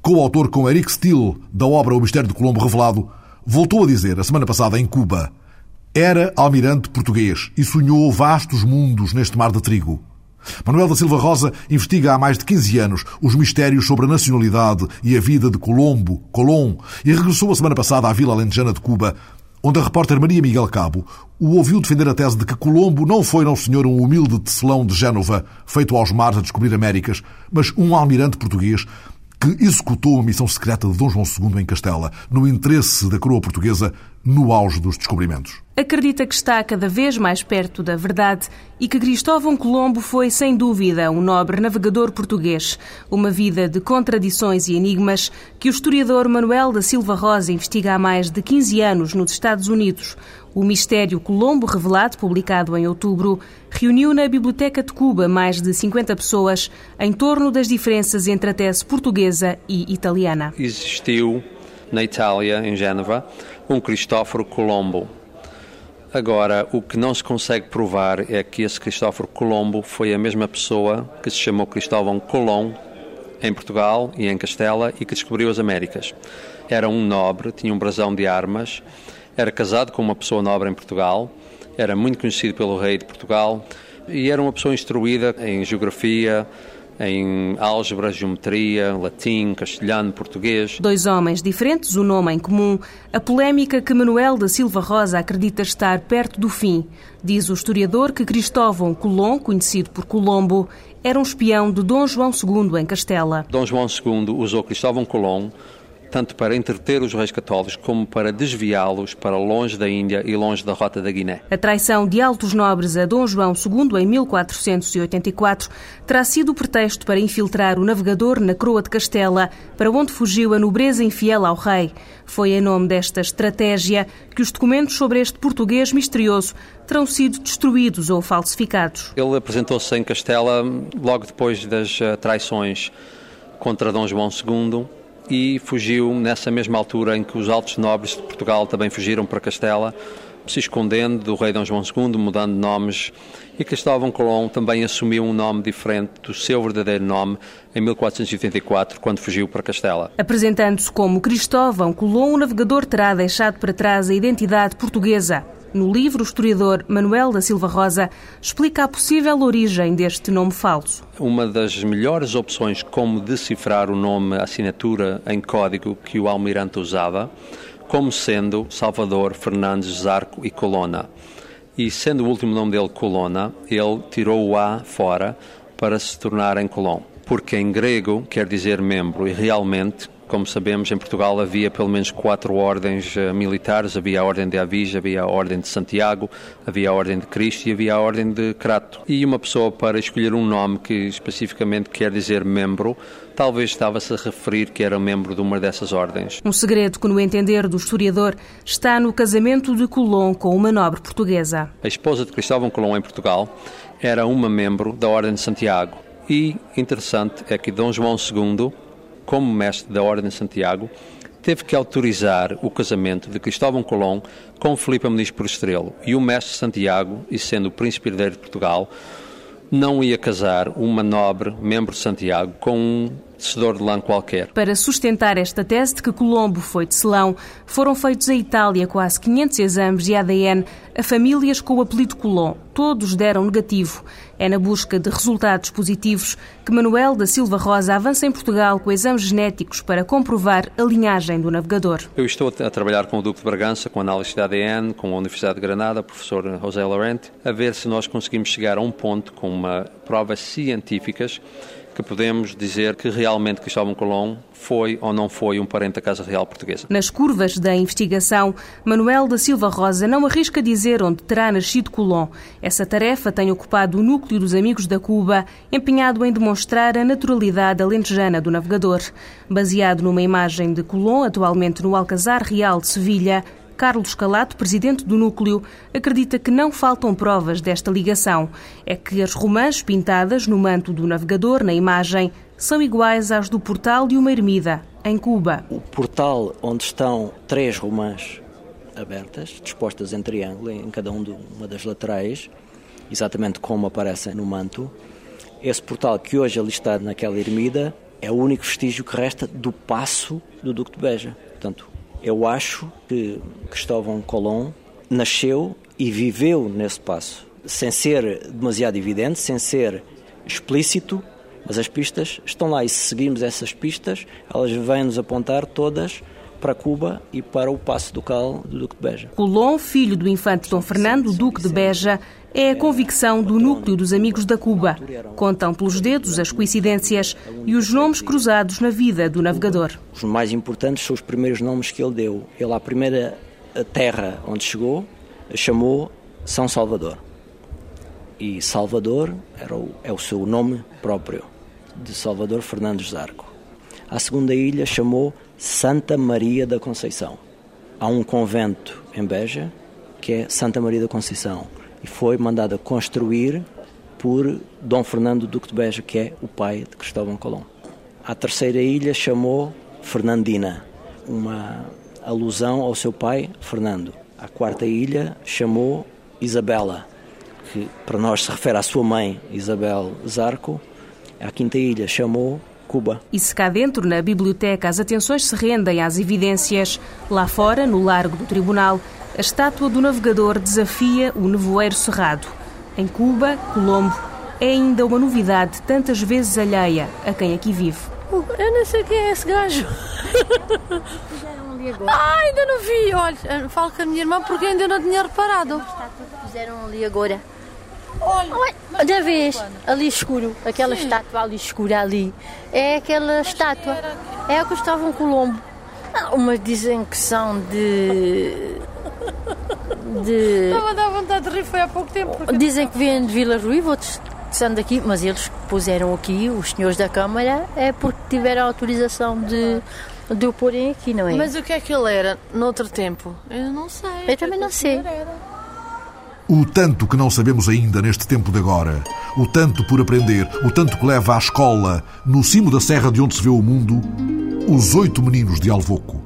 coautor com Eric Steele da obra O Mistério de Colombo Revelado, voltou a dizer a semana passada em Cuba. Era almirante português e sonhou vastos mundos neste mar de trigo. Manuel da Silva Rosa investiga há mais de 15 anos os mistérios sobre a nacionalidade e a vida de Colombo, Colón, e regressou a semana passada à Vila Alentejana de Cuba onde a repórter Maria Miguel Cabo o ouviu defender a tese de que Colombo não foi, não senhor, um humilde tecelão de Génova, feito aos mares a descobrir Américas, mas um almirante português que executou a missão secreta de Dom João II em Castela, no interesse da coroa portuguesa, no auge dos descobrimentos. Acredita que está cada vez mais perto da verdade e que Cristóvão Colombo foi, sem dúvida, um nobre navegador português. Uma vida de contradições e enigmas que o historiador Manuel da Silva Rosa investiga há mais de 15 anos nos Estados Unidos. O Mistério Colombo Revelado, publicado em outubro, reuniu na Biblioteca de Cuba mais de 50 pessoas em torno das diferenças entre a tese portuguesa e italiana. Existiu na Itália, em Génova, um Cristóforo Colombo. Agora, o que não se consegue provar é que esse Cristóforo Colombo foi a mesma pessoa que se chamou Cristóvão Colón em Portugal e em Castela e que descobriu as Américas. Era um nobre, tinha um brasão de armas, era casado com uma pessoa nobre em Portugal, era muito conhecido pelo rei de Portugal e era uma pessoa instruída em geografia, em álgebra, geometria, latim, castelhano, português. Dois homens diferentes, o um nome em comum, a polémica que Manuel da Silva Rosa acredita estar perto do fim. Diz o historiador que Cristóvão Colombo, conhecido por Colombo, era um espião de Dom João II em Castela. Dom João II usou Cristóvão Colombo tanto para entreter os reis católicos como para desviá-los para longe da Índia e longe da rota da Guiné. A traição de altos nobres a Dom João II em 1484 terá sido o pretexto para infiltrar o navegador na coroa de Castela, para onde fugiu a nobreza infiel ao rei. Foi em nome desta estratégia que os documentos sobre este português misterioso terão sido destruídos ou falsificados. Ele apresentou-se em Castela logo depois das eh, traições contra Dom João II e fugiu nessa mesma altura em que os altos nobres de Portugal também fugiram para Castela, se escondendo do rei Dom João II, mudando nomes, e Cristóvão Colón também assumiu um nome diferente do seu verdadeiro nome em 1484, quando fugiu para Castela. Apresentando-se como Cristóvão Colón, o navegador terá deixado para trás a identidade portuguesa. No livro, o historiador Manuel da Silva Rosa explica a possível origem deste nome falso. Uma das melhores opções como decifrar o nome, a assinatura em código que o almirante usava, como sendo Salvador Fernandes Zarco e Colonna. E sendo o último nome dele Colonna, ele tirou o A fora para se tornar em Colón. Porque em grego quer dizer membro e realmente como sabemos, em Portugal havia pelo menos quatro ordens uh, militares: havia a Ordem de Avis, havia a Ordem de Santiago, havia a Ordem de Cristo e havia a Ordem de Crato. E uma pessoa, para escolher um nome que especificamente quer dizer membro, talvez estava-se a referir que era membro de uma dessas ordens. Um segredo que, no entender do historiador, está no casamento de Colón com uma nobre portuguesa. A esposa de Cristóvão Colón em Portugal era uma membro da Ordem de Santiago. E interessante é que Dom João II como mestre da Ordem de Santiago, teve que autorizar o casamento de Cristóvão Colón com Filipe Muniz por Estrelo. E o mestre Santiago, e sendo o príncipe herdeiro de Portugal, não ia casar uma nobre, membro de Santiago, com um tecedor de lã qualquer. Para sustentar esta tese de que Colombo foi tecelão, foram feitos em Itália quase 500 exames de ADN a famílias com o apelido Colom. Todos deram negativo. É na busca de resultados positivos que Manuel da Silva Rosa avança em Portugal com exames genéticos para comprovar a linhagem do navegador. Eu estou a trabalhar com o Duque de Bragança, com análise de ADN, com a Universidade de Granada, professor José Laurente, a ver se nós conseguimos chegar a um ponto com uma provas científicas que podemos dizer que realmente Cristóvão Colombo foi ou não foi um parente da Casa Real Portuguesa. Nas curvas da investigação, Manuel da Silva Rosa não arrisca dizer onde terá nascido Colombo. Essa tarefa tem ocupado o núcleo dos Amigos da Cuba, empenhado em demonstrar a naturalidade alentejana do navegador. Baseado numa imagem de Colombo, atualmente no Alcazar Real de Sevilha, Carlos Calato, presidente do núcleo, acredita que não faltam provas desta ligação. É que as romãs pintadas no manto do navegador, na imagem, são iguais às do portal de uma ermida, em Cuba. O portal onde estão três romãs abertas, dispostas em triângulo, em cada uma das laterais, exatamente como aparecem no manto. Esse portal que hoje ali está naquela ermida é o único vestígio que resta do passo do Duque de Beja. Portanto, eu acho que Cristóvão Colomb nasceu e viveu nesse passo, sem ser demasiado evidente, sem ser explícito, mas as pistas estão lá. E se seguirmos essas pistas, elas vêm-nos apontar todas para Cuba e para o passo ducal do Duque de Beja. Colomb, filho do infante Dom Fernando, Duque de Beja, é a convicção do núcleo dos amigos da Cuba. Contam pelos dedos as coincidências e os nomes cruzados na vida do navegador. Os mais importantes são os primeiros nomes que ele deu. Ele, à primeira terra onde chegou, chamou São Salvador. E Salvador era o, é o seu nome próprio, de Salvador Fernandes Zarco. A segunda ilha chamou Santa Maria da Conceição. Há um convento em Beja que é Santa Maria da Conceição e foi mandada construir por Dom Fernando Duque de Beja, que é o pai de Cristóvão Colombo. A terceira ilha chamou Fernandina, uma alusão ao seu pai Fernando. A quarta ilha chamou Isabela, que para nós se refere à sua mãe Isabel Zarco. A quinta ilha chamou Cuba. E se cá dentro, na biblioteca, as atenções se rendem às evidências, lá fora, no largo do tribunal, a estátua do navegador desafia o nevoeiro cerrado. Em Cuba, Colombo é ainda uma novidade tantas vezes alheia a quem aqui vive. Eu não sei quem é esse gajo. Ah, ainda não vi. Olha, falo com a minha irmã porque ainda não tinha reparado. Fizeram ali agora. Olha, outra vez, ali escuro, aquela Sim. estátua ali escura ali, é aquela estátua, é a Cristóvão Colombo. Ah, umas dizem que são de de. Estava a dar vontade de rir, foi há pouco tempo. Dizem que vêm de Vila Ruiva, outros são daqui, mas eles puseram aqui, os senhores da Câmara, é porque tiveram autorização de, de o porem aqui, não é? Mas o que é que ele era noutro tempo? Eu não sei. Eu também não sei. O tanto que não sabemos ainda neste tempo de agora, o tanto por aprender, o tanto que leva à escola, no cimo da serra de onde se vê o mundo, os oito meninos de Alvoco.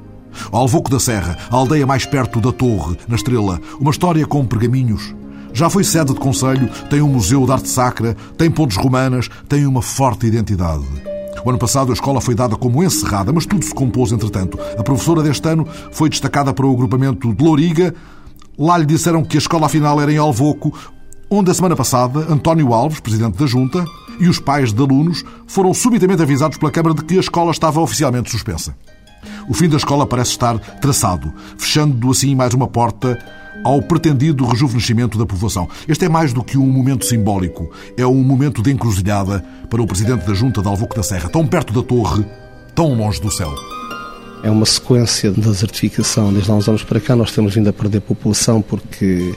Alvoco da Serra, a aldeia mais perto da Torre, na Estrela, uma história com pergaminhos. Já foi sede de conselho, tem um museu de arte sacra, tem pontes romanas, tem uma forte identidade. O ano passado a escola foi dada como encerrada, mas tudo se compôs entretanto. A professora deste ano foi destacada para o agrupamento de Louriga. Lá lhe disseram que a escola afinal era em Alvoco, onde a semana passada António Alves, presidente da Junta, e os pais de alunos foram subitamente avisados pela Câmara de que a escola estava oficialmente suspensa. O fim da escola parece estar traçado, fechando assim mais uma porta ao pretendido rejuvenescimento da povoação. Este é mais do que um momento simbólico, é um momento de encruzilhada para o presidente da Junta de Alvoco da Serra, tão perto da torre, tão longe do céu é uma sequência de desertificação. Desde há uns anos para cá nós temos vindo a perder população porque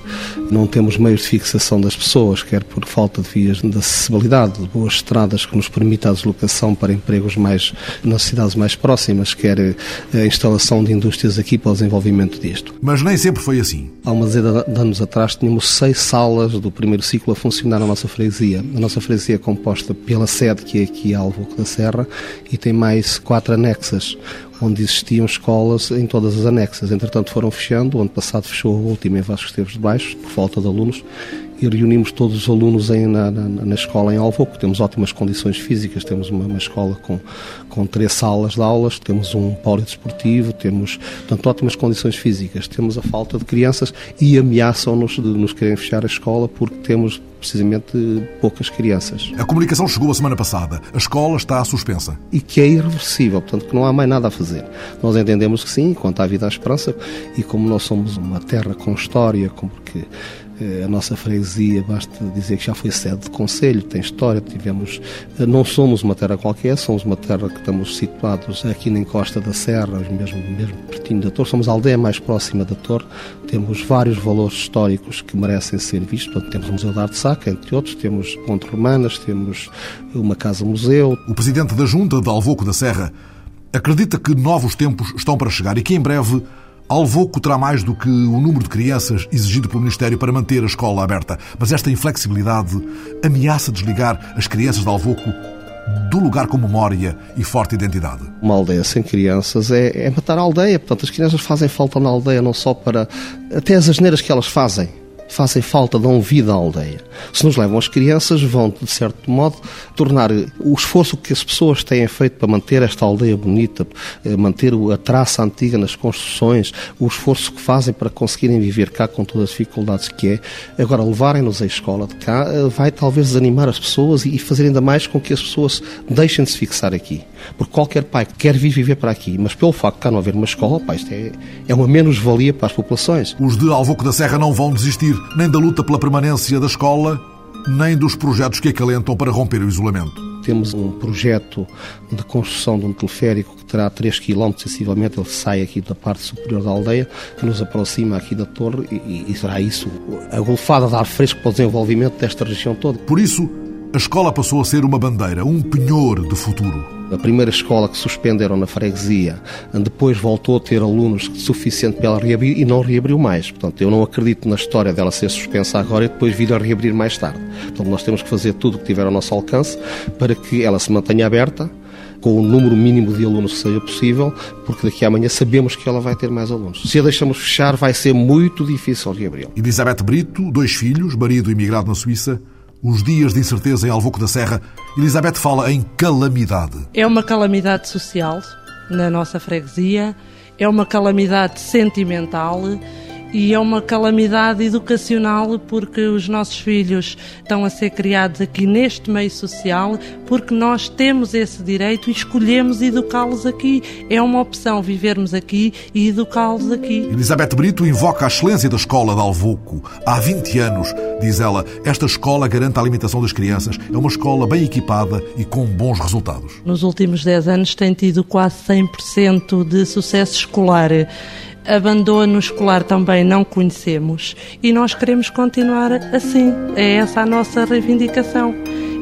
não temos meios de fixação das pessoas, quer por falta de vias de acessibilidade, de boas estradas que nos permitam a deslocação para empregos mais nas cidades mais próximas, quer a instalação de indústrias aqui para o desenvolvimento disto. Mas nem sempre foi assim. Há uma dezena de anos atrás tínhamos seis salas do primeiro ciclo a funcionar na nossa freguesia. A nossa freguesia é composta pela sede, que é aqui Alvoco da Serra, e tem mais quatro anexas onde existiam escolas em todas as anexas. Entretanto, foram fechando. O ano passado fechou a última em Vasco Esteves de Baixo, por falta de alunos, e reunimos todos os alunos em, na, na, na, escola em Alvoco. Temos ótimas condições físicas, temos uma, uma, escola com, com três salas de aulas, temos um polidesportivo, temos portanto, ótimas condições físicas. Temos a falta de crianças e ameaçam-nos de nos querem fechar a escola porque temos precisamente poucas crianças. A comunicação chegou a semana passada. A escola está suspensa. E que é irreversível, portanto que não há mais nada a fazer. Nós entendemos que sim, quanto à vida à esperança, e como nós somos uma terra com história, como que Eh, a nossa freguesia, basta dizer que já foi sede de conselho, tem história, tivemos, eh, não somos uma terra qualquer, somos uma terra que estamos situados aqui na encosta da Serra, mesmo, mesmo pertinho da Torre, somos a aldeia mais próxima da Torre, temos vários valores históricos que merecem ser vistos, Portanto, temos o Museu de Arte Sacra, entre outros, temos Ponte Romanas, temos uma casa-museu. O presidente da Junta de Alvoco da Serra acredita que novos tempos estão para chegar e que em breve Alvoco terá mais do que o número de crianças exigido pelo Ministério para manter a escola aberta. Mas esta inflexibilidade ameaça desligar as crianças de Alvoco do lugar com memória e forte identidade. Uma aldeia sem crianças é, é matar a aldeia. Portanto, as crianças fazem falta na aldeia não só para. até as asneiras que elas fazem fazem falta, dão vida à aldeia. Se nos levam as crianças, vão, de certo modo, tornar o esforço que as pessoas têm feito para manter esta aldeia bonita, eh, manter a traça antiga nas construções, o esforço que fazem para conseguirem viver cá com todas as dificuldades que é, agora levarem-nos à escola de cá, eh, vai talvez desanimar as pessoas e fazer ainda mais com que as pessoas deixem de se fixar aqui. Porque qualquer pai que quer vir viver para aqui, mas pelo facto de cá não haver uma escola, pá, isto é, é uma menos-valia para as populações. Os de Alvoco da Serra não vão desistir nem da luta pela permanência da escola, nem dos projetos que acalentam para romper o isolamento. Temos um projeto de construção de um teleférico que terá 3 km, sensivelmente, ele sai aqui da parte superior da aldeia, que nos aproxima aqui da torre e, e será isso a golfada de ar fresco para o desenvolvimento desta região toda. Por isso, a escola passou a ser uma bandeira, um penhor de futuro. A primeira escola que suspenderam na freguesia, depois voltou a ter alunos suficiente para ela reabrir e não reabriu mais. Portanto, eu não acredito na história dela ser suspensa agora e depois vir a reabrir mais tarde. Portanto, nós temos que fazer tudo o que tiver ao nosso alcance para que ela se mantenha aberta, com o número mínimo de alunos que seja possível, porque daqui a amanhã sabemos que ela vai ter mais alunos. Se a deixamos fechar, vai ser muito difícil reabri-la. Elizabeth Brito, dois filhos, marido imigrado na Suíça, os dias de incerteza em Alvoco da Serra, Elizabeth fala em calamidade. É uma calamidade social na nossa freguesia, é uma calamidade sentimental e é uma calamidade educacional porque os nossos filhos estão a ser criados aqui neste meio social porque nós temos esse direito e escolhemos educá-los aqui. É uma opção vivermos aqui e educá-los aqui. Elizabeth Brito invoca a excelência da escola de Alvoco. Há 20 anos, diz ela, esta escola garante a alimentação das crianças. É uma escola bem equipada e com bons resultados. Nos últimos 10 anos tem tido quase 100% de sucesso escolar. Abandono escolar também não conhecemos e nós queremos continuar assim. É essa a nossa reivindicação.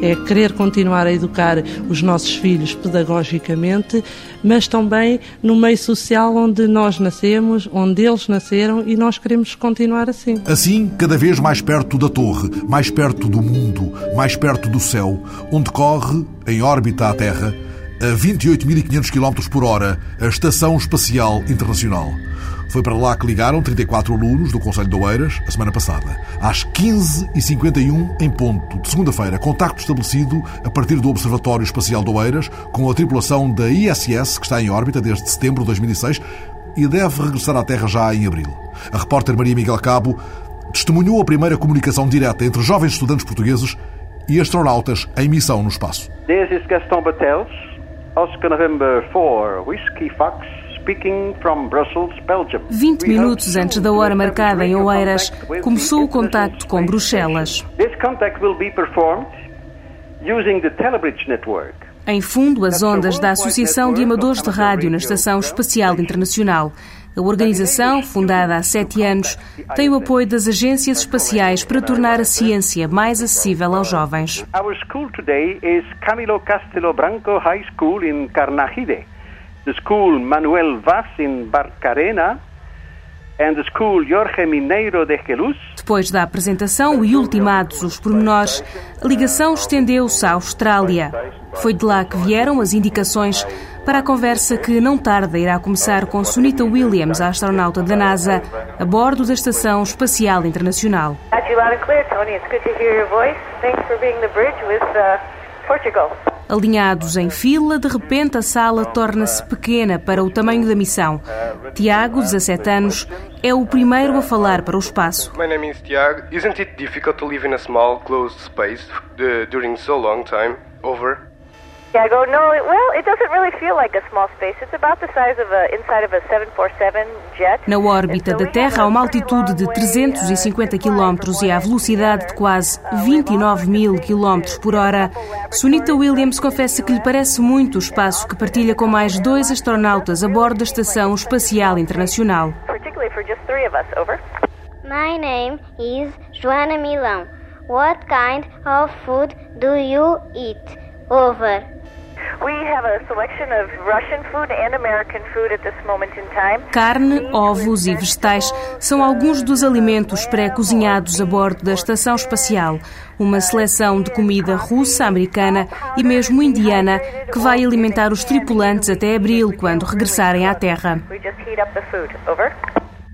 É querer continuar a educar os nossos filhos pedagogicamente, mas também no meio social onde nós nascemos, onde eles nasceram e nós queremos continuar assim. Assim, cada vez mais perto da Torre, mais perto do mundo, mais perto do céu, onde corre, em órbita à Terra, a 28.500 km por hora, a Estação Espacial Internacional. Foi para lá que ligaram 34 alunos do Conselho de Oeiras a semana passada. Às 15h51 em ponto de segunda-feira, contacto estabelecido a partir do Observatório Espacial de Oeiras com a tripulação da ISS, que está em órbita desde setembro de 2006 e deve regressar à Terra já em abril. A repórter Maria Miguel Cabo testemunhou a primeira comunicação direta entre jovens estudantes portugueses e astronautas em missão no espaço. This is Gaston Battels, Oscar November 4, Whiskey Fox, 20 minutos antes da hora marcada em Oeiras, começou o contacto com Bruxelas. Em fundo, as ondas da Associação de Amadores de Rádio na Estação Espacial Internacional. A organização, fundada há sete anos, tem o apoio das agências espaciais para tornar a ciência mais acessível aos jovens. Our school today is Camilo Castelo Branco High School in Carnagide the school Manuel Vaz in Barcarena and the school Jorge Mineiro de Jesus. Depois da apresentação e ultimados os pormenores, a ligação estendeu-se à Austrália. Foi de lá que vieram as indicações para a conversa que não tarda irá começar com Sunita Williams, a astronauta da NASA, a bordo da Estação Espacial Internacional. Portugal. Alinhados em fila, de repente a sala torna-se pequena para o tamanho da missão. Tiago, 17 anos, é o primeiro a falar para o espaço. My name is Tiago. Isn't it difficult to live in a small, closed space during so long time? Over. Yeah, I go, no, well, it doesn't really feel like a small space. It's about the size of a, inside of a 747 jet. Na órbita da Terra, a uma altitude de 350 km e à velocidade de quase 29 mil km por hora, Sunita Williams confessa que lhe parece muito o espaço que partilha com mais dois astronautas a bordo da Estação Espacial Internacional. Particularly for just three of us, over. My name is Joana Milão. What kind of food do you eat? Over. We have a selection of Russian food and American food at this moment in time. Carne, ovos e vegetais são alguns dos alimentos pré-cozinhados a bordo da Estação Espacial. Uma seleção de comida russa, americana e mesmo indiana que vai alimentar os tripulantes até abril, quando regressarem à Terra. We just heat up the food, over.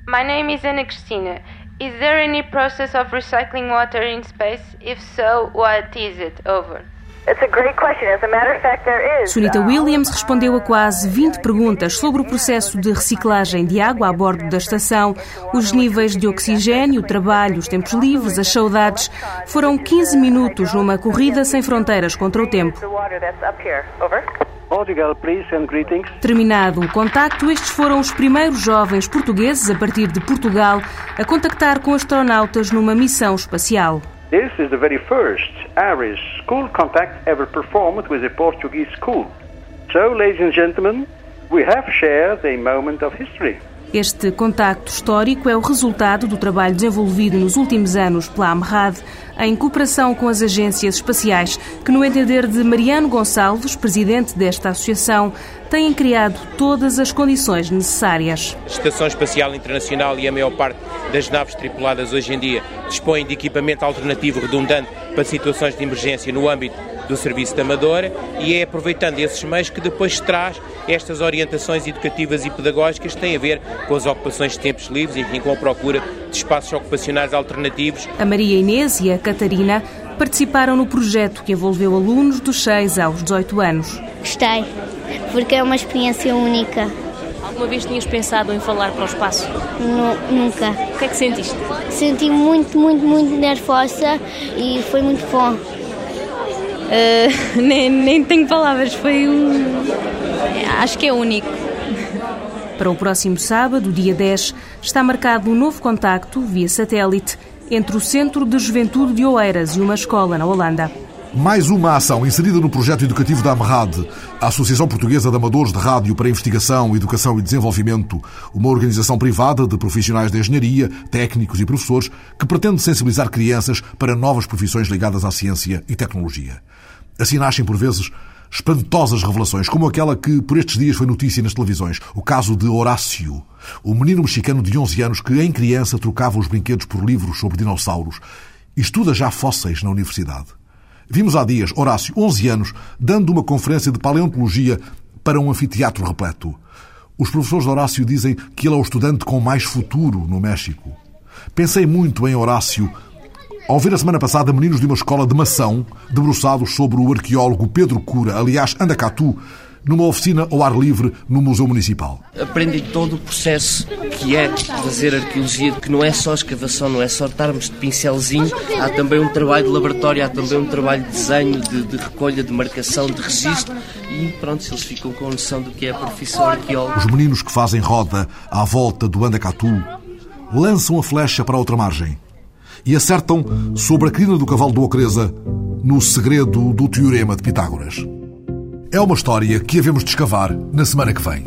My name is Ana Cristina. Is there any process of recycling water in space? If so, what is it? Over. It's a great question. As a matter of fact, there is. Sunita Williams respondeu a quase 20 perguntas sobre o processo de reciclagem de água a bordo da estação, os níveis de oxigênio, o trabalho, os tempos livres, as saudades. Foram 15 minutos numa corrida sem fronteiras contra o tempo. Portugal, please, and greetings. Terminado o contacto, estes foram os primeiros jovens portugueses a partir de Portugal a contactar com astronautas numa missão espacial. This is the very first Irish school contact ever performed with a Portuguese school. So, ladies and gentlemen, we have shared a moment of history. Este contacto histórico é o resultado do trabalho desenvolvido nos últimos anos pela AMRAD, em cooperação com as agências espaciais, que, no entender de Mariano Gonçalves, presidente desta associação, têm criado todas as condições necessárias. A Estação Espacial Internacional e a maior parte das naves tripuladas hoje em dia dispõem de equipamento alternativo redundante para situações de emergência no âmbito do serviço de amadora e é aproveitando esses meios que depois traz estas orientações educativas e pedagógicas que têm a ver com as ocupações de tempos livres e enfim, com a procura de espaços ocupacionais alternativos. A Maria Inês e a Catarina participaram no projeto que envolveu alunos dos 6 aos 18 anos. Gostei, porque é uma experiência única. Alguma vez tinhas pensado em falar para o espaço? Nu- nunca. O que é que sentiste? Senti muito, muito, muito nervosa e foi muito bom. Uh, <laughs> nem, nem tenho palavras, foi um. Acho que é único. Para o próximo sábado, dia 10, está marcado um novo contacto, via satélite, entre o Centro de Juventude de Oeiras e uma escola na Holanda. Mais uma ação inserida no projeto educativo da AMRAD, a Associação Portuguesa de Amadores de Rádio para Investigação, Educação e Desenvolvimento, uma organização privada de profissionais de engenharia, técnicos e professores que pretende sensibilizar crianças para novas profissões ligadas à ciência e tecnologia. Assim nascem, por vezes, espantosas revelações, como aquela que por estes dias foi notícia nas televisões, o caso de Horácio, o menino mexicano de 11 anos que, em criança, trocava os brinquedos por livros sobre dinossauros e estuda já fósseis na universidade. Vimos há dias Horácio, 11 anos, dando uma conferência de paleontologia para um anfiteatro repleto. Os professores de Horácio dizem que ele é o estudante com mais futuro no México. Pensei muito em Horácio ao ver a semana passada meninos de uma escola de mação debruçados sobre o arqueólogo Pedro Cura, aliás, Andacatu, numa oficina ao ar livre no Museu Municipal. Aprendem todo o processo que é fazer arqueologia, que não é só escavação, não é só estarmos de pincelzinho, há também um trabalho de laboratório, há também um trabalho de desenho, de, de recolha, de marcação, de registro e pronto, eles ficam com a noção do que é a profissão arqueólogo. Os meninos que fazem roda à volta do Andacatu lançam a flecha para a outra margem e acertam sobre a crina do cavalo do Ocreza no segredo do teorema de Pitágoras. É uma história que havemos de escavar na semana que vem.